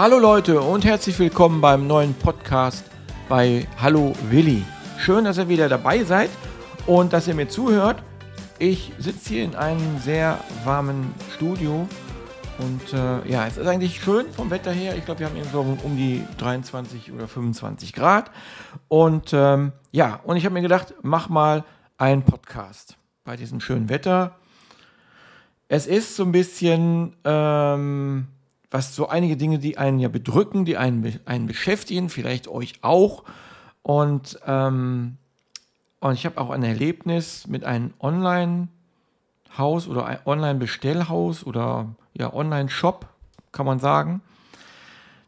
Hallo Leute und herzlich willkommen beim neuen Podcast bei Hallo Willi. Schön, dass ihr wieder dabei seid und dass ihr mir zuhört. Ich sitze hier in einem sehr warmen Studio und äh, ja, es ist eigentlich schön vom Wetter her. Ich glaube, wir haben eben so um die 23 oder 25 Grad. Und ähm, ja, und ich habe mir gedacht, mach mal einen Podcast bei diesem schönen Wetter. Es ist so ein bisschen, ähm, was so einige Dinge, die einen ja bedrücken, die einen, einen beschäftigen, vielleicht euch auch. Und, ähm, und ich habe auch ein Erlebnis mit einem Online-Haus oder ein Online-Bestellhaus oder ja, Online-Shop, kann man sagen.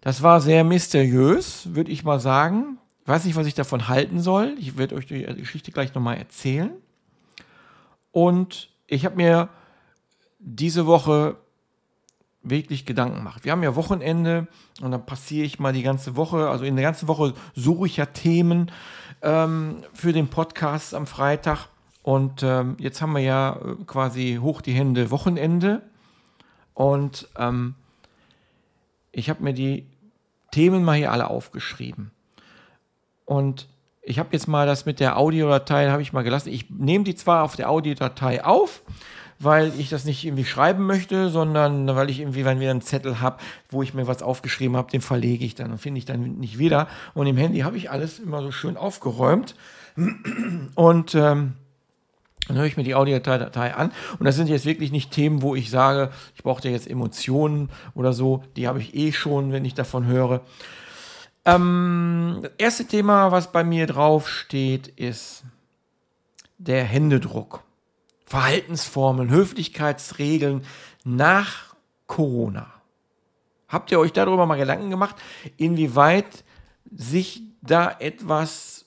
Das war sehr mysteriös, würde ich mal sagen. Ich weiß nicht, was ich davon halten soll. Ich werde euch die Geschichte gleich nochmal erzählen. Und ich habe mir diese Woche wirklich Gedanken gemacht. Wir haben ja Wochenende und dann passiere ich mal die ganze Woche, also in der ganzen Woche suche ich ja Themen ähm, für den Podcast am Freitag. Und ähm, jetzt haben wir ja äh, quasi hoch die Hände Wochenende. Und ähm, ich habe mir die Themen mal hier alle aufgeschrieben. Und ich habe jetzt mal das mit der Audiodatei, habe ich mal gelassen. Ich nehme die zwar auf der Audiodatei auf, weil ich das nicht irgendwie schreiben möchte, sondern weil ich irgendwie, wenn wir einen Zettel habe, wo ich mir was aufgeschrieben habe, den verlege ich dann und finde ich dann nicht wieder. Und im Handy habe ich alles immer so schön aufgeräumt. Und ähm, dann höre ich mir die Audiodatei an und das sind jetzt wirklich nicht Themen, wo ich sage, ich brauche jetzt Emotionen oder so, die habe ich eh schon, wenn ich davon höre. Ähm, das erste Thema, was bei mir drauf steht, ist der Händedruck. Verhaltensformen, Höflichkeitsregeln nach Corona. Habt ihr euch darüber mal Gedanken gemacht, inwieweit sich da etwas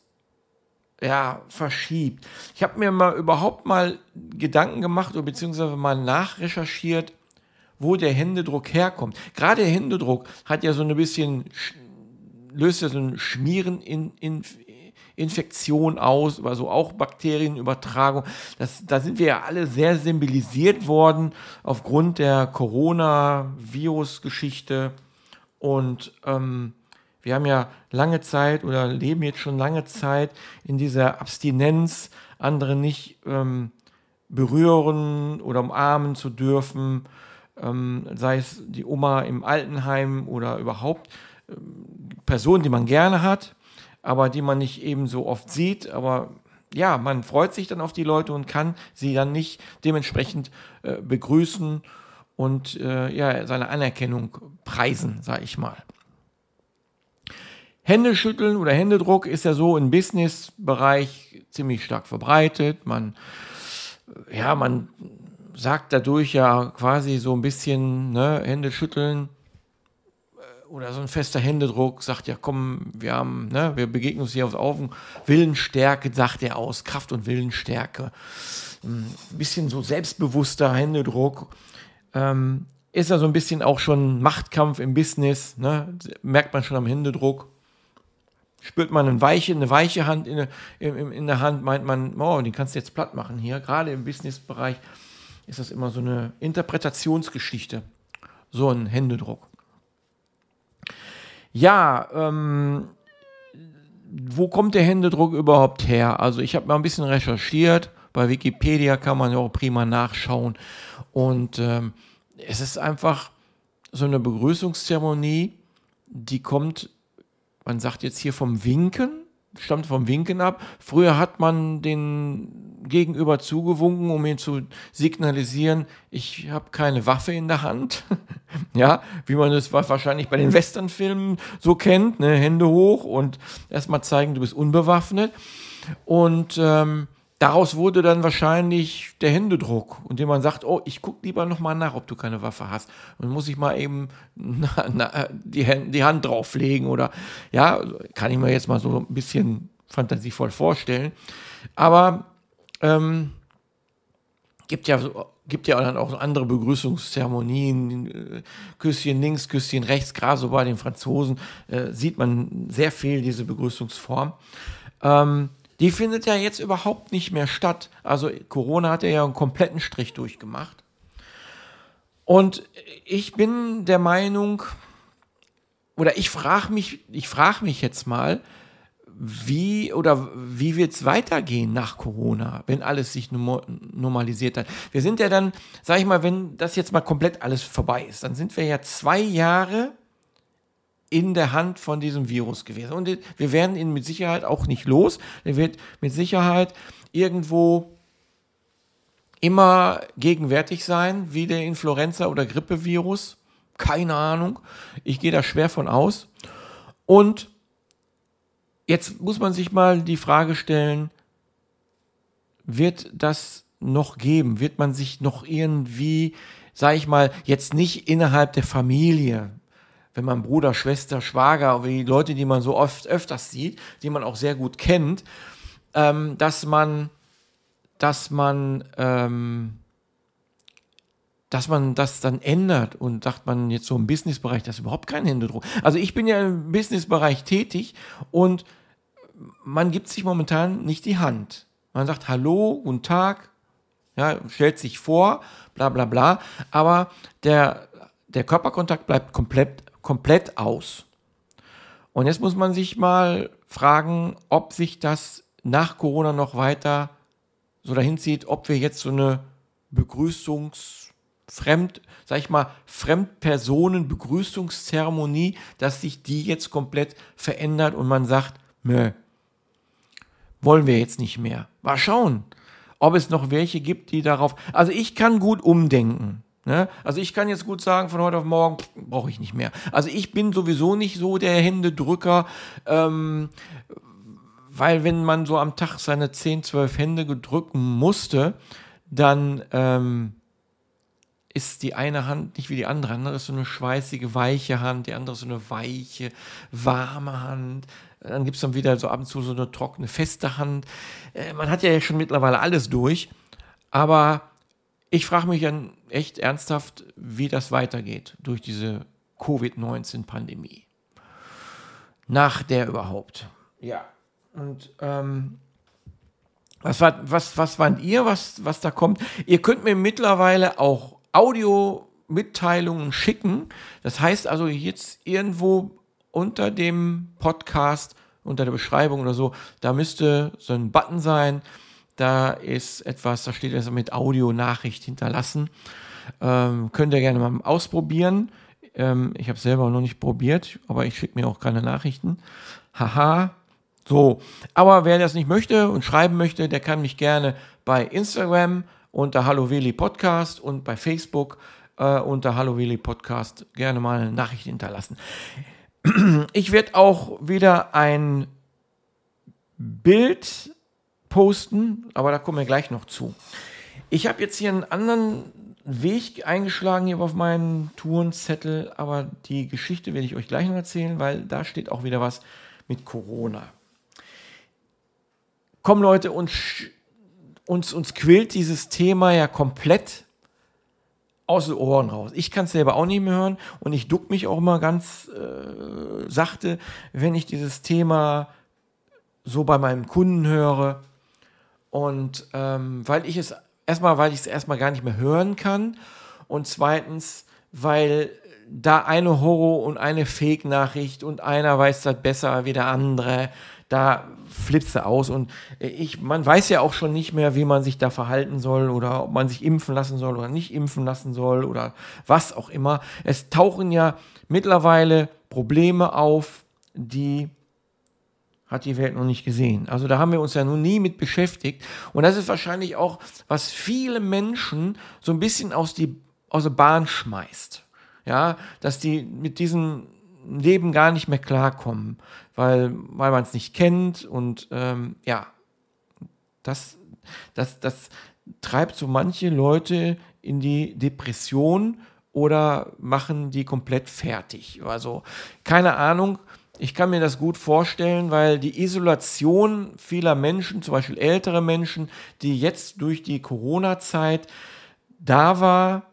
ja, verschiebt? Ich habe mir mal überhaupt mal Gedanken gemacht oder beziehungsweise mal nachrecherchiert, wo der Händedruck herkommt. Gerade der Händedruck hat ja so ein bisschen, löst ja so ein Schmieren in, in, Infektion aus, also auch Bakterienübertragung. Das, da sind wir ja alle sehr sensibilisiert worden aufgrund der Corona-Virus-Geschichte. Und ähm, wir haben ja lange Zeit oder leben jetzt schon lange Zeit in dieser Abstinenz, andere nicht ähm, berühren oder umarmen zu dürfen, ähm, sei es die Oma im Altenheim oder überhaupt ähm, Personen, die man gerne hat aber die man nicht eben so oft sieht. Aber ja, man freut sich dann auf die Leute und kann sie dann nicht dementsprechend äh, begrüßen und äh, ja, seine Anerkennung preisen, sage ich mal. Händeschütteln oder Händedruck ist ja so im Business-Bereich ziemlich stark verbreitet. Man, ja, man sagt dadurch ja quasi so ein bisschen, ne, Hände schütteln oder so ein fester Händedruck sagt ja, komm, wir haben, ne, wir begegnen uns hier auf Augen. Willensstärke sagt er aus, Kraft und Willensstärke. Ein bisschen so selbstbewusster Händedruck. Ähm, ist ja so ein bisschen auch schon Machtkampf im Business, ne? merkt man schon am Händedruck. Spürt man eine weiche, eine weiche Hand in, in, in der Hand, meint man, oh, die kannst du jetzt platt machen hier. Gerade im Businessbereich ist das immer so eine Interpretationsgeschichte, so ein Händedruck. Ja, ähm, wo kommt der Händedruck überhaupt her? Also ich habe mal ein bisschen recherchiert. Bei Wikipedia kann man ja auch prima nachschauen. Und ähm, es ist einfach so eine Begrüßungszeremonie, die kommt, man sagt jetzt hier vom Winken stammt vom Winken ab. Früher hat man den Gegenüber zugewunken, um ihn zu signalisieren, ich habe keine Waffe in der Hand. ja, wie man es wahrscheinlich bei den Westernfilmen so kennt, ne? Hände hoch und erstmal zeigen, du bist unbewaffnet. Und ähm, daraus wurde dann wahrscheinlich der Händedruck, und dem man sagt, oh, ich gucke lieber nochmal nach, ob du keine Waffe hast. Und muss ich mal eben na, na, die, Hand, die Hand drauflegen oder, ja, kann ich mir jetzt mal so ein bisschen fantasievoll vorstellen. Aber ähm, gibt ja so, gibt ja dann auch andere Begrüßungszeremonien, äh, Küsschen links, Küsschen rechts, gerade so bei den Franzosen äh, sieht man sehr viel diese Begrüßungsform. Ähm, die findet ja jetzt überhaupt nicht mehr statt. Also Corona hat ja einen kompletten Strich durchgemacht. Und ich bin der Meinung, oder ich frage mich, ich mich jetzt mal, wie oder wie wird es weitergehen nach Corona, wenn alles sich normalisiert hat? Wir sind ja dann, sag ich mal, wenn das jetzt mal komplett alles vorbei ist, dann sind wir ja zwei Jahre in der Hand von diesem Virus gewesen. Und wir werden ihn mit Sicherheit auch nicht los. Er wird mit Sicherheit irgendwo immer gegenwärtig sein, wie der Influenza- oder Grippevirus. Keine Ahnung. Ich gehe da schwer von aus. Und jetzt muss man sich mal die Frage stellen, wird das noch geben? Wird man sich noch irgendwie, sage ich mal, jetzt nicht innerhalb der Familie, wenn man Bruder, Schwester, Schwager, wie die Leute, die man so oft öfters sieht, die man auch sehr gut kennt, ähm, dass man, dass man, ähm, dass man das dann ändert und sagt man jetzt so im Businessbereich, das ist überhaupt kein Händedruck. Also ich bin ja im Businessbereich tätig und man gibt sich momentan nicht die Hand. Man sagt Hallo, guten Tag, ja, stellt sich vor, bla bla bla, aber der, der Körperkontakt bleibt komplett, komplett aus. Und jetzt muss man sich mal fragen, ob sich das nach Corona noch weiter so dahin zieht, ob wir jetzt so eine Begrüßungs- Fremd, sag ich mal, Fremdpersonen-Begrüßungszeremonie, dass sich die jetzt komplett verändert und man sagt, nö, wollen wir jetzt nicht mehr. Mal schauen, ob es noch welche gibt, die darauf. Also ich kann gut umdenken. Ne? Also ich kann jetzt gut sagen, von heute auf morgen brauche ich nicht mehr. Also ich bin sowieso nicht so der Händedrücker, ähm, weil wenn man so am Tag seine 10, 12 Hände gedrücken musste, dann ähm, ist die eine Hand nicht wie die andere. Die andere ist so eine schweißige, weiche Hand, die andere ist so eine weiche, warme Hand. Dann gibt es dann wieder so ab und zu so eine trockene, feste Hand. Äh, man hat ja schon mittlerweile alles durch. Aber ich frage mich dann echt ernsthaft, wie das weitergeht durch diese Covid-19-Pandemie. Nach der überhaupt. Ja. Und ähm, was, war, was, was fand ihr, was, was da kommt? Ihr könnt mir mittlerweile auch Audio-Mitteilungen schicken. Das heißt also jetzt irgendwo unter dem Podcast, unter der Beschreibung oder so, da müsste so ein Button sein. Da ist etwas, da steht also mit Audio-Nachricht hinterlassen. Ähm, könnt ihr gerne mal ausprobieren. Ähm, ich habe selber noch nicht probiert, aber ich schicke mir auch keine Nachrichten. Haha. So, aber wer das nicht möchte und schreiben möchte, der kann mich gerne bei Instagram unter Hallo Willi Podcast und bei Facebook äh, unter Hallo Willi Podcast gerne mal eine Nachricht hinterlassen. Ich werde auch wieder ein Bild posten, aber da kommen wir gleich noch zu. Ich habe jetzt hier einen anderen Weg eingeschlagen hier auf meinen Tourenzettel, aber die Geschichte werde ich euch gleich noch erzählen, weil da steht auch wieder was mit Corona. Komm Leute und uns, uns quillt dieses Thema ja komplett aus den Ohren raus. Ich kann es selber auch nicht mehr hören und ich duck mich auch immer ganz äh, sachte, wenn ich dieses Thema so bei meinem Kunden höre. Und ähm, weil ich es erstmal, weil ich es erstmal gar nicht mehr hören kann und zweitens, weil da eine Horror- und eine Fake-Nachricht und einer weiß das besser wie der andere da flippst du aus. Und ich, man weiß ja auch schon nicht mehr, wie man sich da verhalten soll oder ob man sich impfen lassen soll oder nicht impfen lassen soll oder was auch immer. Es tauchen ja mittlerweile Probleme auf, die hat die Welt noch nicht gesehen. Also da haben wir uns ja nun nie mit beschäftigt. Und das ist wahrscheinlich auch, was viele Menschen so ein bisschen aus, die, aus der Bahn schmeißt. Ja, dass die mit diesen Leben gar nicht mehr klarkommen, weil, weil man es nicht kennt und ähm, ja, das, das, das treibt so manche Leute in die Depression oder machen die komplett fertig. Also keine Ahnung, ich kann mir das gut vorstellen, weil die Isolation vieler Menschen, zum Beispiel ältere Menschen, die jetzt durch die Corona-Zeit da war,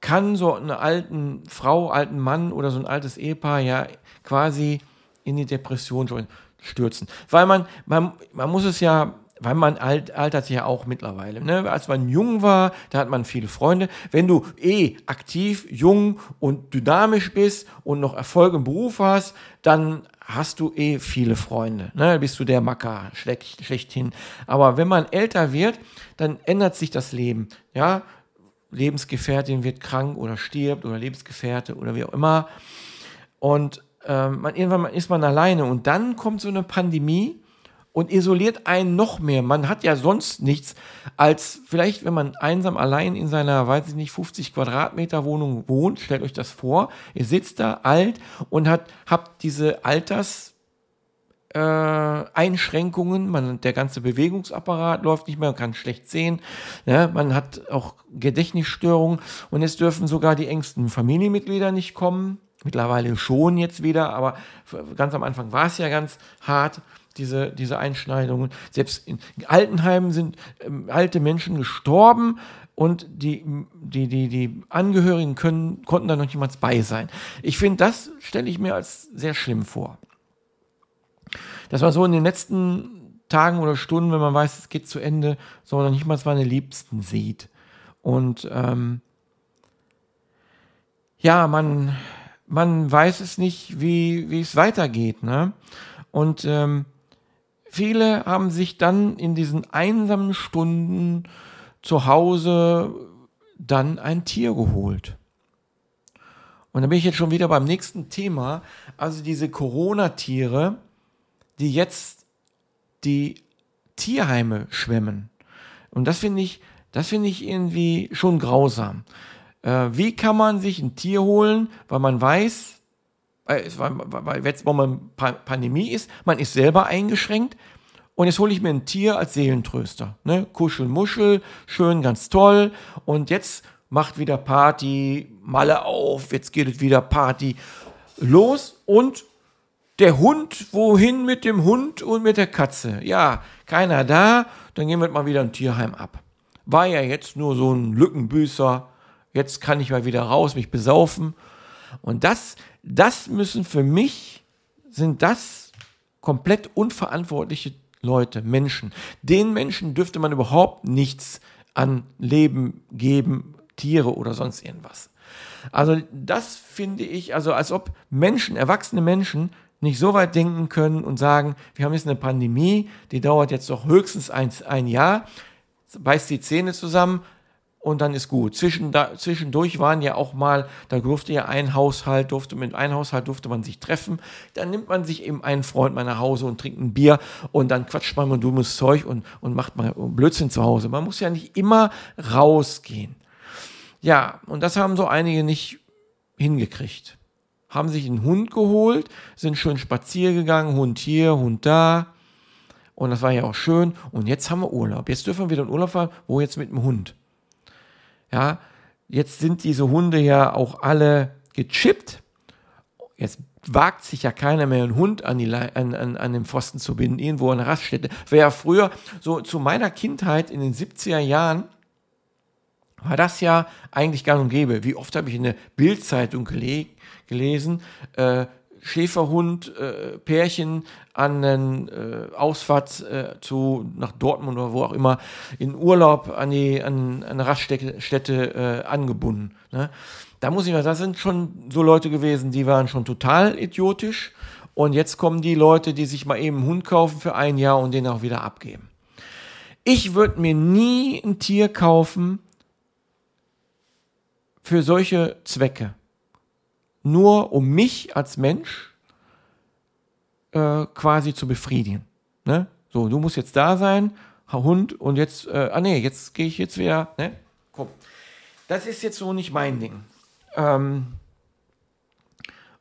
kann so eine alten Frau, alten Mann oder so ein altes Ehepaar ja quasi in die Depression stürzen. Weil man, man, man muss es ja weil man alt, altert sich ja auch mittlerweile. Ne? Als man jung war, da hat man viele Freunde. Wenn du eh aktiv, jung und dynamisch bist und noch Erfolg im Beruf hast, dann hast du eh viele Freunde. Ne? Bist du der Macker schlecht, schlechthin. Aber wenn man älter wird, dann ändert sich das Leben. Ja, Lebensgefährtin wird krank oder stirbt oder Lebensgefährte oder wie auch immer. Und ähm, man, irgendwann ist man alleine und dann kommt so eine Pandemie und isoliert einen noch mehr. Man hat ja sonst nichts als vielleicht, wenn man einsam allein in seiner, weiß ich nicht, 50 Quadratmeter Wohnung wohnt, stellt euch das vor, ihr sitzt da alt und hat, habt diese Alters, äh, Einschränkungen, man, der ganze Bewegungsapparat läuft nicht mehr, man kann schlecht sehen, ja, man hat auch Gedächtnisstörungen und es dürfen sogar die engsten Familienmitglieder nicht kommen. Mittlerweile schon jetzt wieder, aber ganz am Anfang war es ja ganz hart diese, diese Einschneidungen. Selbst in Altenheimen sind ähm, alte Menschen gestorben und die, die, die, die Angehörigen können, konnten da noch niemals bei sein. Ich finde, das stelle ich mir als sehr schlimm vor. Dass man so in den letzten Tagen oder Stunden, wenn man weiß, es geht zu Ende, so noch nicht mal seine Liebsten sieht. Und ähm, ja, man, man weiß es nicht, wie, wie es weitergeht. Ne? Und ähm, Viele haben sich dann in diesen einsamen Stunden zu Hause dann ein Tier geholt. Und da bin ich jetzt schon wieder beim nächsten Thema. Also diese Corona-Tiere, die jetzt die Tierheime schwemmen. Und das finde ich, das finde ich irgendwie schon grausam. Äh, wie kann man sich ein Tier holen, weil man weiß, weil jetzt momentan Pandemie ist, man ist selber eingeschränkt. Und jetzt hole ich mir ein Tier als Seelentröster. Ne? Kuschel, Muschel, schön, ganz toll. Und jetzt macht wieder Party, Malle auf, jetzt geht es wieder Party los. Und der Hund, wohin mit dem Hund und mit der Katze? Ja, keiner da, dann gehen wir mal wieder ein Tierheim ab. War ja jetzt nur so ein Lückenbüßer. Jetzt kann ich mal wieder raus, mich besaufen. Und das das müssen für mich, sind das komplett unverantwortliche Leute, Menschen. Den Menschen dürfte man überhaupt nichts an Leben geben, Tiere oder sonst irgendwas. Also das finde ich, also als ob Menschen, erwachsene Menschen, nicht so weit denken können und sagen, wir haben jetzt eine Pandemie, die dauert jetzt doch höchstens ein, ein Jahr, beißt die Zähne zusammen, und dann ist gut. Zwischendurch waren ja auch mal, da durfte ja ein Haushalt, durfte mit einem Haushalt durfte man sich treffen. Dann nimmt man sich eben einen Freund mal nach Hause und trinkt ein Bier und dann quatscht man mal dummes Zeug und, und macht mal Blödsinn zu Hause. Man muss ja nicht immer rausgehen. Ja, und das haben so einige nicht hingekriegt. Haben sich einen Hund geholt, sind schön spazieren gegangen, Hund hier, Hund da. Und das war ja auch schön. Und jetzt haben wir Urlaub. Jetzt dürfen wir wieder in Urlaub fahren. Wo jetzt mit dem Hund? Ja, jetzt sind diese Hunde ja auch alle gechippt. Jetzt wagt sich ja keiner mehr einen Hund an, die, an, an, an den Pfosten zu binden, irgendwo an der Raststätte. Wäre ja früher, so zu meiner Kindheit in den 70er Jahren, war das ja eigentlich gang und gäbe. Wie oft habe ich in der Bildzeitung gelesen, äh, Schäferhund, äh, Pärchen an den äh, Ausfahrt äh, zu, nach Dortmund oder wo auch immer, in Urlaub an, die, an, an eine Raststätte äh, angebunden. Ne? Da muss ich mal, das sind schon so Leute gewesen, die waren schon total idiotisch. Und jetzt kommen die Leute, die sich mal eben einen Hund kaufen für ein Jahr und den auch wieder abgeben. Ich würde mir nie ein Tier kaufen für solche Zwecke nur um mich als Mensch äh, quasi zu befriedigen. Ne? So, du musst jetzt da sein, Hund, und jetzt, äh, ah nee, jetzt gehe ich jetzt wieder, ne? Komm. Das ist jetzt so nicht mein Ding. Ähm,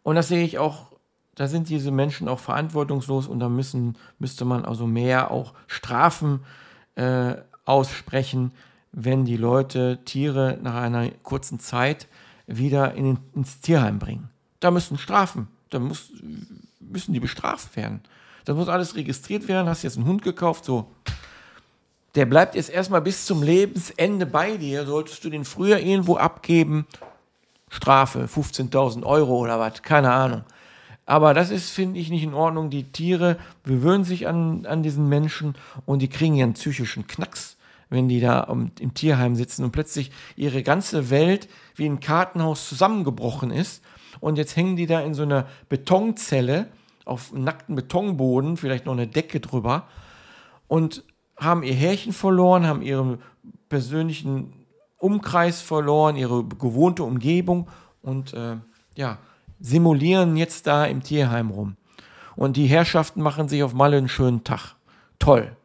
und das sehe ich auch, da sind diese Menschen auch verantwortungslos und da müssen, müsste man also mehr auch Strafen äh, aussprechen, wenn die Leute Tiere nach einer kurzen Zeit wieder in, ins Tierheim bringen. Da müssen Strafen, da muss, müssen die bestraft werden. Da muss alles registriert werden. Hast jetzt einen Hund gekauft, so. Der bleibt jetzt erstmal bis zum Lebensende bei dir. Solltest du den früher irgendwo abgeben, Strafe, 15.000 Euro oder was, keine Ahnung. Aber das ist, finde ich, nicht in Ordnung. Die Tiere gewöhnen sich an, an diesen Menschen und die kriegen ihren psychischen Knacks, wenn die da im, im Tierheim sitzen und plötzlich ihre ganze Welt wie ein Kartenhaus zusammengebrochen ist. Und jetzt hängen die da in so einer Betonzelle auf nackten Betonboden, vielleicht noch eine Decke drüber und haben ihr Härchen verloren, haben ihren persönlichen Umkreis verloren, ihre gewohnte Umgebung und äh, ja, simulieren jetzt da im Tierheim rum. Und die Herrschaften machen sich auf Malle einen schönen Tag. Toll.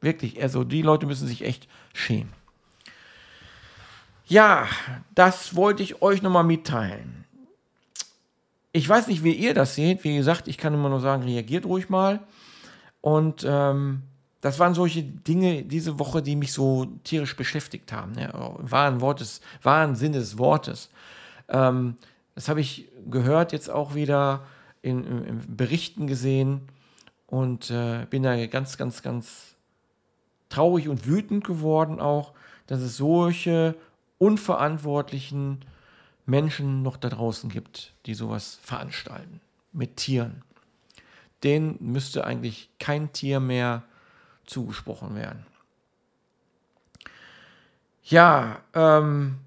Wirklich, also die Leute müssen sich echt schämen. Ja, das wollte ich euch nochmal mitteilen. Ich weiß nicht, wie ihr das seht. Wie gesagt, ich kann immer nur sagen, reagiert ruhig mal. Und ähm, das waren solche Dinge diese Woche, die mich so tierisch beschäftigt haben. Ne? Wahren, Wortes, wahren Sinne des Wortes. Ähm, das habe ich gehört jetzt auch wieder in, in, in Berichten gesehen und äh, bin da ganz, ganz, ganz traurig und wütend geworden auch, dass es solche unverantwortlichen Menschen noch da draußen gibt, die sowas veranstalten mit Tieren. Denen müsste eigentlich kein Tier mehr zugesprochen werden. Ja, ähm,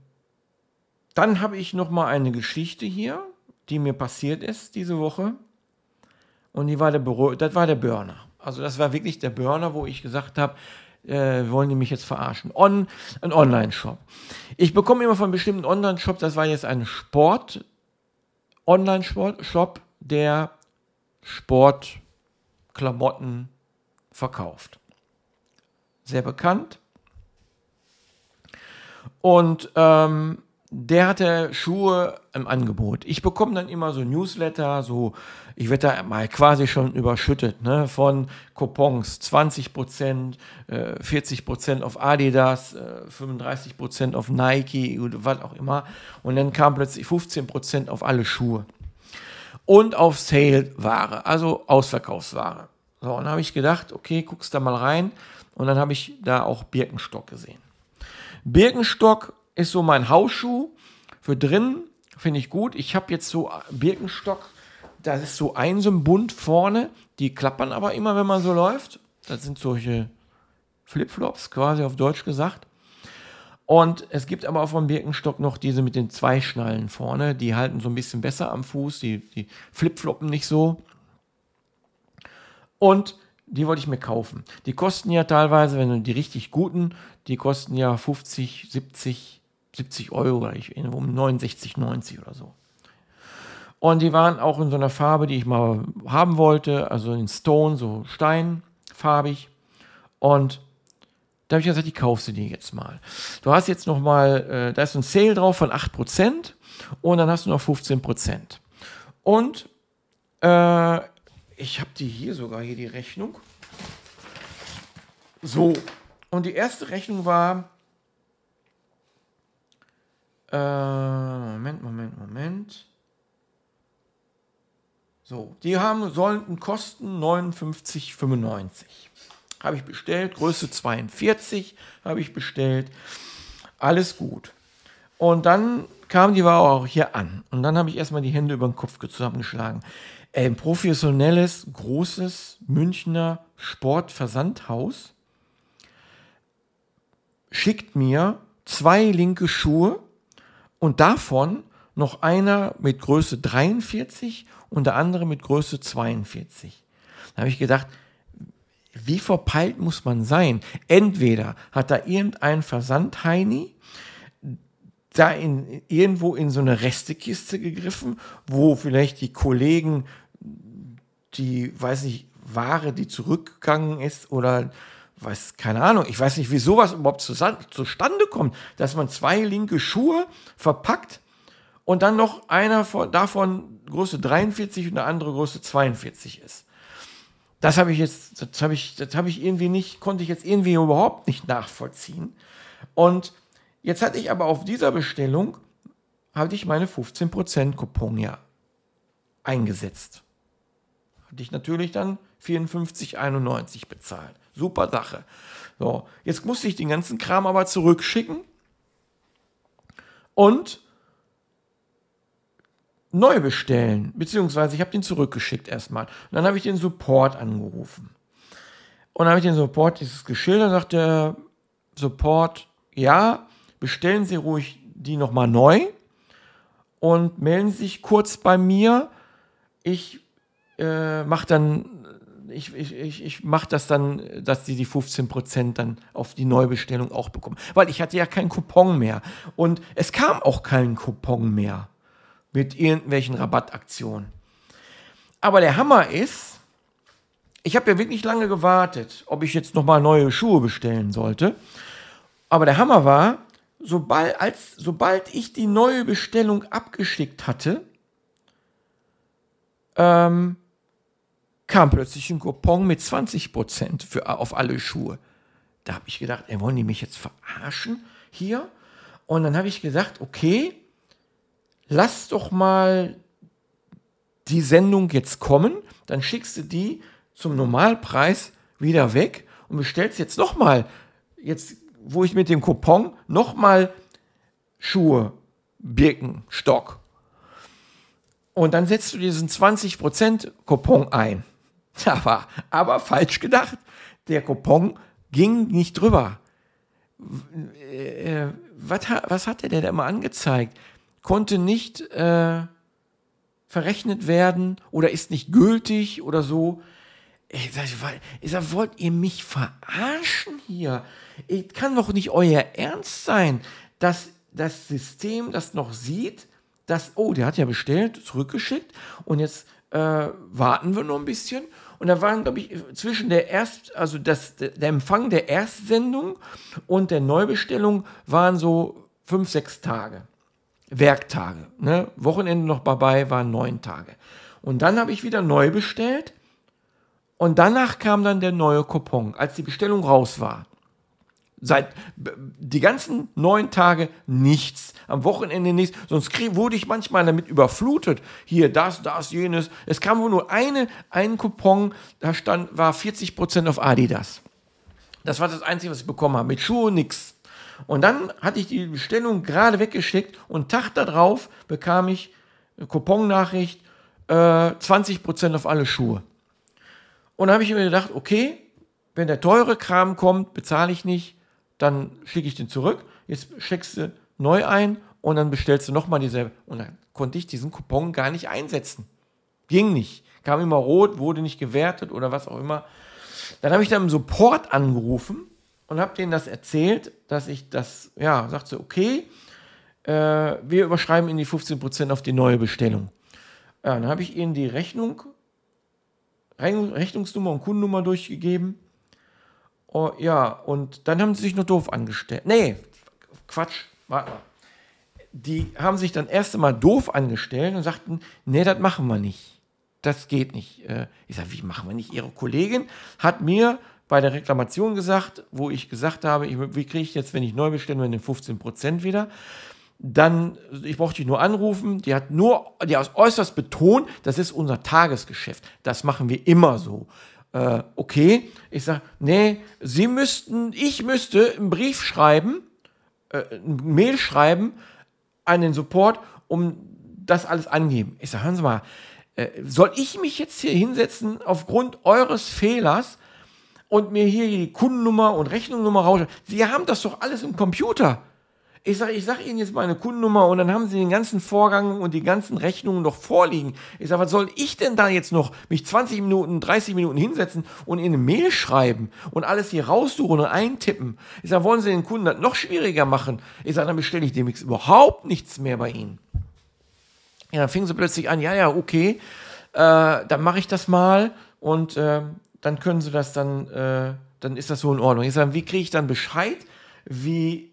dann habe ich noch mal eine Geschichte hier, die mir passiert ist diese Woche. Und die war der, das war der Burner. Also das war wirklich der Burner, wo ich gesagt habe, äh, wollen die mich jetzt verarschen? On, ein Online-Shop. Ich bekomme immer von bestimmten Online-Shop, das war jetzt ein Sport, Online-Shop, der Sportklamotten verkauft. Sehr bekannt. Und ähm, der hatte Schuhe im Angebot. Ich bekomme dann immer so Newsletter, so, ich werde da mal quasi schon überschüttet, ne, von Coupons, 20 Prozent, äh, 40 Prozent auf Adidas, äh, 35 Prozent auf Nike, was auch immer. Und dann kam plötzlich 15 Prozent auf alle Schuhe. Und auf Sale-Ware, also Ausverkaufsware. So, und dann habe ich gedacht, okay, guckst da mal rein. Und dann habe ich da auch Birkenstock gesehen. Birkenstock ist so mein Hausschuh. Für drin finde ich gut. Ich habe jetzt so Birkenstock, da ist so ein so ein Bund vorne. Die klappern aber immer, wenn man so läuft. Das sind solche Flipflops, quasi auf Deutsch gesagt. Und es gibt aber auch vom Birkenstock noch diese mit den zwei Schnallen vorne. Die halten so ein bisschen besser am Fuß. Die, die flipfloppen nicht so. Und die wollte ich mir kaufen. Die kosten ja teilweise, wenn du die richtig guten, die kosten ja 50, 70, 70 Euro oder ich um 69, 90 oder so. Und die waren auch in so einer Farbe, die ich mal haben wollte, also in Stone, so steinfarbig. Und da habe ich gesagt, die kaufst du dir jetzt mal. Du hast jetzt noch mal, äh, da ist ein Sale drauf von 8% und dann hast du noch 15%. Und äh, ich habe die hier sogar, hier die Rechnung. So, und die erste Rechnung war äh, Moment, Moment, Moment. So, die haben, sollten kosten 59,95. Habe ich bestellt. Größe 42 habe ich bestellt. Alles gut. Und dann kam die Ware auch hier an. Und dann habe ich erstmal die Hände über den Kopf zusammengeschlagen. Ein professionelles, großes Münchner Sportversandhaus schickt mir zwei linke Schuhe und davon noch einer mit Größe 43 und der andere mit Größe 42. Da habe ich gedacht, wie verpeilt muss man sein? Entweder hat da irgendein Versandheini da in, irgendwo in so eine Restekiste gegriffen, wo vielleicht die Kollegen die, weiß nicht, Ware, die zurückgegangen ist oder weiß, keine Ahnung, ich weiß nicht, wie sowas überhaupt zustande kommt, dass man zwei linke Schuhe verpackt und dann noch einer von, davon Größe 43 und der andere Größe 42 ist. Das habe ich jetzt, das habe ich, das habe ich irgendwie nicht, konnte ich jetzt irgendwie überhaupt nicht nachvollziehen. Und jetzt hatte ich aber auf dieser Bestellung, hatte ich meine 15% Coupon ja eingesetzt. Hatte ich natürlich dann 54,91 bezahlt. Super Sache. So, jetzt musste ich den ganzen Kram aber zurückschicken. Und neu bestellen, beziehungsweise ich habe den zurückgeschickt erstmal. Und dann habe ich den Support angerufen. Und dann habe ich den Support dieses geschildert, sagt der Support, ja, bestellen Sie ruhig die nochmal neu und melden Sie sich kurz bei mir. Ich äh, mache dann, ich, ich, ich, mache das dann, dass Sie die 15% dann auf die Neubestellung auch bekommen. Weil ich hatte ja keinen Coupon mehr. Und es kam auch kein Coupon mehr mit irgendwelchen Rabattaktionen. Aber der Hammer ist, ich habe ja wirklich lange gewartet, ob ich jetzt nochmal neue Schuhe bestellen sollte. Aber der Hammer war, sobald, als, sobald ich die neue Bestellung abgeschickt hatte, ähm, kam plötzlich ein Coupon mit 20% für, auf alle Schuhe. Da habe ich gedacht, ey, wollen die mich jetzt verarschen hier? Und dann habe ich gesagt, okay, lass doch mal die Sendung jetzt kommen, dann schickst du die zum Normalpreis wieder weg und bestellst jetzt nochmal, jetzt wo ich mit dem Coupon nochmal Schuhe, Birken, Stock. Und dann setzt du diesen 20% Coupon ein. Aber, aber falsch gedacht. Der Coupon ging nicht drüber. Äh, was, was hat der denn immer angezeigt? Konnte nicht äh, verrechnet werden oder ist nicht gültig oder so. Ich sag, ich sag, wollt ihr mich verarschen hier? Es kann doch nicht euer Ernst sein, dass das System das noch sieht, dass, oh, der hat ja bestellt, zurückgeschickt und jetzt äh, warten wir noch ein bisschen. Und da waren, glaube ich, zwischen der Erst, also das, der Empfang der Erstsendung und der Neubestellung waren so fünf, sechs Tage. Werktage. Ne? Wochenende noch dabei waren neun Tage. Und dann habe ich wieder neu bestellt und danach kam dann der neue Coupon, als die Bestellung raus war. Seit die ganzen neun Tage nichts. Am Wochenende nichts. Sonst wurde ich manchmal damit überflutet. Hier, das, das, jenes. Es kam wohl nur eine, ein Coupon, da stand, war 40% auf Adidas. Das war das Einzige, was ich bekommen habe. Mit Schuhe nichts. Und dann hatte ich die Bestellung gerade weggeschickt und Tag darauf bekam ich eine Coupon-Nachricht, äh, 20% auf alle Schuhe. Und dann habe ich mir gedacht, okay, wenn der teure Kram kommt, bezahle ich nicht, dann schicke ich den zurück. Jetzt schickst du neu ein und dann bestellst du nochmal dieselbe. Und dann konnte ich diesen Coupon gar nicht einsetzen. Ging nicht. Kam immer rot, wurde nicht gewertet oder was auch immer. Dann habe ich dann im Support angerufen und habe denen das erzählt, dass ich das, ja, sagte, okay, äh, wir überschreiben Ihnen die 15% auf die neue Bestellung. Ja, dann habe ich ihnen die Rechnung Rechnungsnummer und Kundennummer durchgegeben. Oh, ja, und dann haben sie sich nur doof angestellt. Nee, Quatsch, warte mal. Die haben sich dann erst einmal doof angestellt und sagten, nee, das machen wir nicht. Das geht nicht. Äh, ich sage, wie machen wir nicht? Ihre Kollegin hat mir bei der Reklamation gesagt, wo ich gesagt habe, ich, wie kriege ich jetzt, wenn ich neu bestelle, den 15% wieder? dann, ich brauchte dich nur anrufen, die hat nur, die hat äußerst betont, das ist unser Tagesgeschäft. Das machen wir immer so. Äh, okay, ich sage, nee, Sie müssten, ich müsste einen Brief schreiben, äh, ein Mail schreiben an den Support, um das alles angeben. Ich sage, hören Sie mal, äh, soll ich mich jetzt hier hinsetzen aufgrund eures Fehlers und mir hier die Kundennummer und Rechnungsnummer raus? Sie haben das doch alles im Computer. Ich sage, ich sage Ihnen jetzt meine Kundennummer und dann haben Sie den ganzen Vorgang und die ganzen Rechnungen noch vorliegen. Ich sage, was soll ich denn da jetzt noch mich 20 Minuten, 30 Minuten hinsetzen und in eine Mail schreiben und alles hier raussuchen und eintippen? Ich sage, wollen Sie den Kunden das noch schwieriger machen? Ich sage, dann bestelle ich demnächst überhaupt nichts mehr bei Ihnen. Ja, dann fingen sie plötzlich an, ja, ja, okay, äh, dann mache ich das mal und äh, dann können Sie das dann, äh, dann ist das so in Ordnung. Ich sage, wie kriege ich dann Bescheid, wie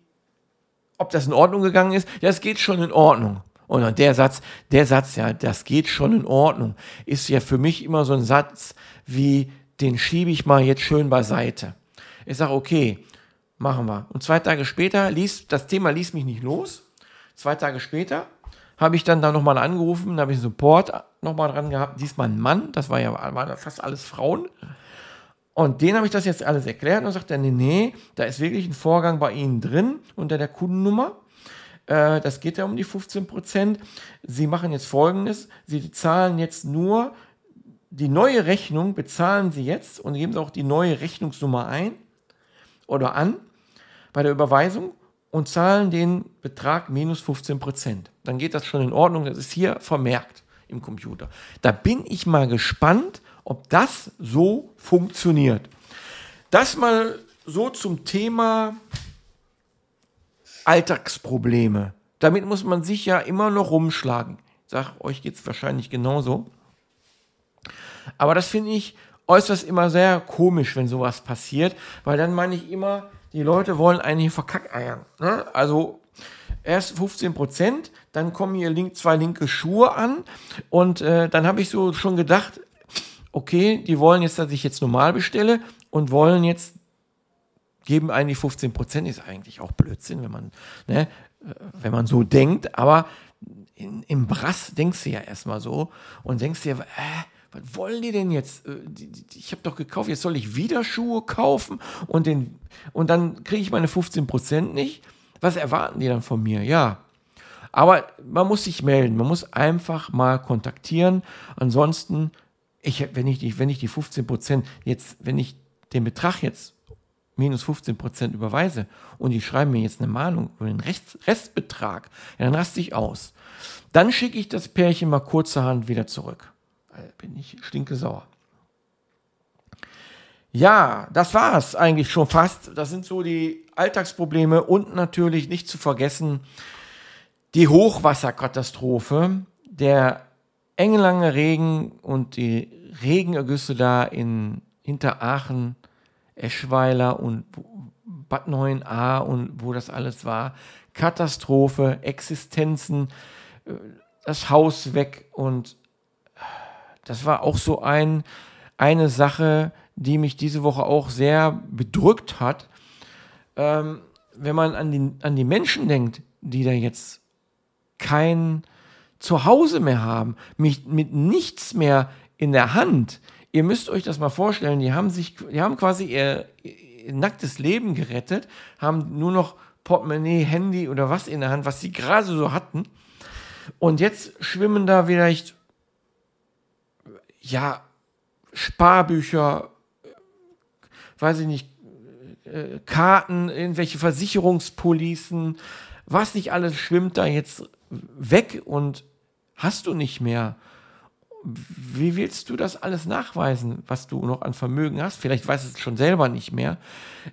ob das in Ordnung gegangen ist, ja, es geht schon in Ordnung. Und der Satz, der Satz, ja, das geht schon in Ordnung, ist ja für mich immer so ein Satz wie, den schiebe ich mal jetzt schön beiseite. Ich sage, okay, machen wir. Und zwei Tage später ließ, das Thema ließ mich nicht los. Zwei Tage später habe ich dann da nochmal angerufen, da habe ich einen Support nochmal dran gehabt, diesmal ein Mann, das war ja, waren fast alles Frauen. Und denen habe ich das jetzt alles erklärt und sagt er, nee, nee, da ist wirklich ein Vorgang bei Ihnen drin unter der Kundennummer. Äh, das geht ja um die 15 Prozent. Sie machen jetzt Folgendes. Sie zahlen jetzt nur die neue Rechnung, bezahlen Sie jetzt und geben Sie auch die neue Rechnungsnummer ein oder an bei der Überweisung und zahlen den Betrag minus 15 Prozent. Dann geht das schon in Ordnung. Das ist hier vermerkt im Computer. Da bin ich mal gespannt, ob das so funktioniert. Das mal so zum Thema Alltagsprobleme. Damit muss man sich ja immer noch rumschlagen. Ich sage, euch geht es wahrscheinlich genauso. Aber das finde ich äußerst immer sehr komisch, wenn sowas passiert, weil dann meine ich immer, die Leute wollen eigentlich verkackeiern. Ne? Also erst 15 Prozent, dann kommen hier link, zwei linke Schuhe an und äh, dann habe ich so schon gedacht, okay, die wollen jetzt, dass ich jetzt normal bestelle und wollen jetzt geben eigentlich 15 Prozent, ist eigentlich auch Blödsinn, wenn man, ne, äh, wenn man so denkt, aber in, im Brass denkst du ja erstmal so und denkst dir, äh, was wollen die denn jetzt? Äh, ich habe doch gekauft, jetzt soll ich wieder Schuhe kaufen und, den, und dann kriege ich meine 15 Prozent nicht. Was erwarten die dann von mir? Ja. Aber man muss sich melden, man muss einfach mal kontaktieren. Ansonsten, ich, wenn, ich wenn ich die 15 Prozent jetzt, wenn ich den Betrag jetzt minus 15 Prozent überweise und die schreiben mir jetzt eine Mahnung über den Rest, Restbetrag, ja, dann raste ich aus. Dann schicke ich das Pärchen mal kurzerhand wieder zurück. Da bin ich stinke sauer. Ja, das war es eigentlich schon fast. Das sind so die Alltagsprobleme und natürlich nicht zu vergessen die Hochwasserkatastrophe, der engelange Regen und die Regenergüsse da in Hinteraachen, Eschweiler und Bad 9a und wo das alles war. Katastrophe, Existenzen, äh, das Haus weg und das war auch so ein, eine Sache, die mich diese Woche auch sehr bedrückt hat. Ähm, wenn man an die, an die Menschen denkt, die da jetzt kein Zuhause mehr haben, mit, mit nichts mehr in der Hand. Ihr müsst euch das mal vorstellen, die haben sich, die haben quasi ihr, ihr nacktes Leben gerettet, haben nur noch Portemonnaie, Handy oder was in der Hand, was sie gerade so hatten. Und jetzt schwimmen da vielleicht ja, Sparbücher, weiß ich nicht, äh, Karten, irgendwelche Versicherungspolicen, was nicht alles schwimmt da jetzt weg und hast du nicht mehr. Wie willst du das alles nachweisen, was du noch an Vermögen hast? Vielleicht weißt du es schon selber nicht mehr.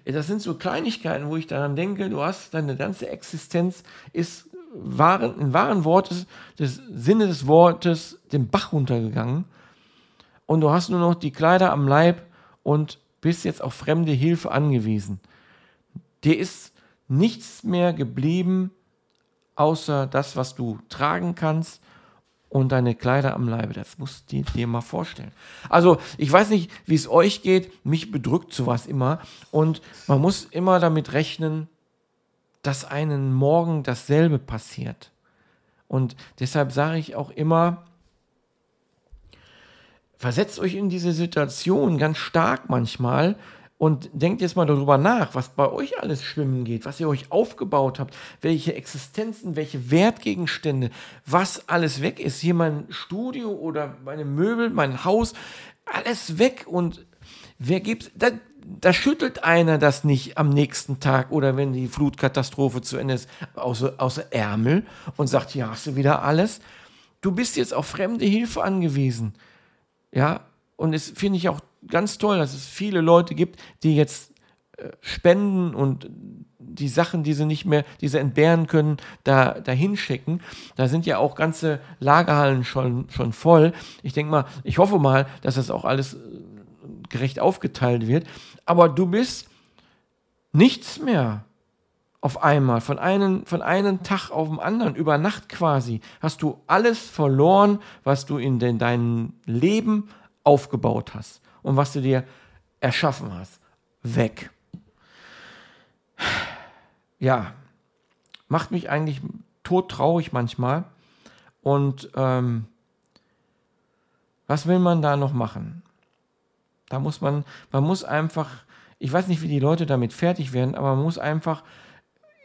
Das sind so Kleinigkeiten, wo ich daran denke, du hast deine ganze Existenz ist wahren, in wahren Wortes, des Sinne des Wortes, den Bach runtergegangen und du hast nur noch die Kleider am Leib und bist jetzt auf fremde Hilfe angewiesen. Dir ist nichts mehr geblieben, außer das, was du tragen kannst und deine Kleider am Leibe. Das musst du dir mal vorstellen. Also, ich weiß nicht, wie es euch geht. Mich bedrückt sowas immer. Und man muss immer damit rechnen, dass einen morgen dasselbe passiert. Und deshalb sage ich auch immer, versetzt euch in diese Situation ganz stark manchmal und denkt jetzt mal darüber nach, was bei euch alles schwimmen geht, was ihr euch aufgebaut habt, welche Existenzen, welche Wertgegenstände, was alles weg ist. Hier mein Studio oder meine Möbel, mein Haus, alles weg und wer gibt, da, da schüttelt einer das nicht am nächsten Tag oder wenn die Flutkatastrophe zu Ende ist, außer, außer Ärmel und sagt, hier hast du wieder alles. Du bist jetzt auf fremde Hilfe angewiesen. Ja, und es finde ich auch ganz toll, dass es viele Leute gibt, die jetzt äh, spenden und die Sachen, die sie nicht mehr, die sie entbehren können, da dahin schicken. Da sind ja auch ganze Lagerhallen schon, schon voll. Ich denke mal, ich hoffe mal, dass das auch alles äh, gerecht aufgeteilt wird. Aber du bist nichts mehr auf einmal, von einem, von einem Tag auf den anderen, über Nacht quasi, hast du alles verloren, was du in den, deinem Leben aufgebaut hast und was du dir erschaffen hast. Weg. Ja, macht mich eigentlich todtraurig manchmal. Und ähm, was will man da noch machen? Da muss man, man muss einfach, ich weiß nicht, wie die Leute damit fertig werden, aber man muss einfach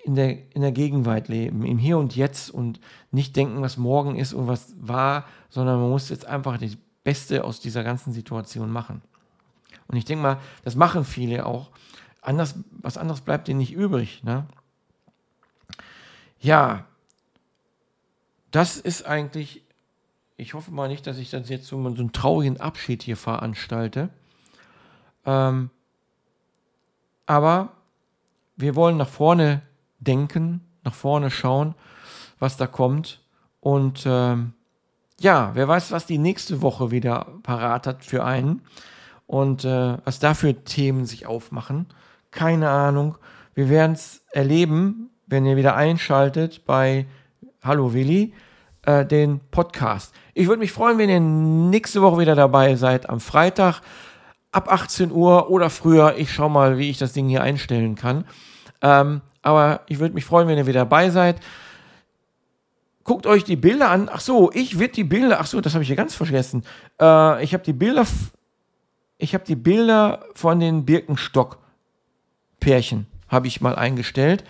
in der, in der Gegenwart leben, im Hier und Jetzt und nicht denken, was morgen ist und was war, sondern man muss jetzt einfach das Beste aus dieser ganzen Situation machen. Und ich denke mal, das machen viele auch. Anders, was anderes bleibt ihnen nicht übrig. Ne? Ja, das ist eigentlich, ich hoffe mal nicht, dass ich das jetzt so, so einen traurigen Abschied hier veranstalte. Ähm, aber wir wollen nach vorne denken, nach vorne schauen, was da kommt. Und ähm, ja, wer weiß, was die nächste Woche wieder parat hat für einen und äh, was da für Themen sich aufmachen. Keine Ahnung. Wir werden es erleben, wenn ihr wieder einschaltet bei Hallo Willi, äh, den Podcast. Ich würde mich freuen, wenn ihr nächste Woche wieder dabei seid, am Freitag ab 18 Uhr oder früher. Ich schaue mal, wie ich das Ding hier einstellen kann. Ähm, aber ich würde mich freuen, wenn ihr wieder dabei seid. Guckt euch die Bilder an. Ach so, ich würde die Bilder. Ach so, das habe ich ja ganz vergessen. Äh, ich habe die Bilder. Ich habe die Bilder von den Birkenstock-Pärchen habe ich mal eingestellt.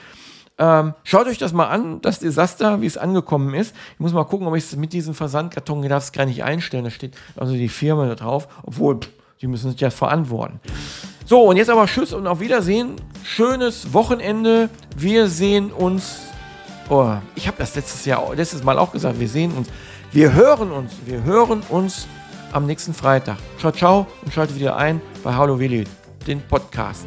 Ähm, schaut euch das mal an, das Desaster, wie es angekommen ist. Ich muss mal gucken, ob ich es mit diesem Versandkarton, darf es gar nicht einstellen, da steht also die Firma da drauf, obwohl, pff, die müssen sich ja verantworten. So, und jetzt aber Tschüss und auf Wiedersehen. Schönes Wochenende. Wir sehen uns. Oh, ich habe das letztes Jahr, letztes Mal auch gesagt. Wir sehen uns. Wir hören uns. Wir hören uns am nächsten Freitag. Ciao, ciao und schaltet wieder ein bei Hallo Willi, den Podcast.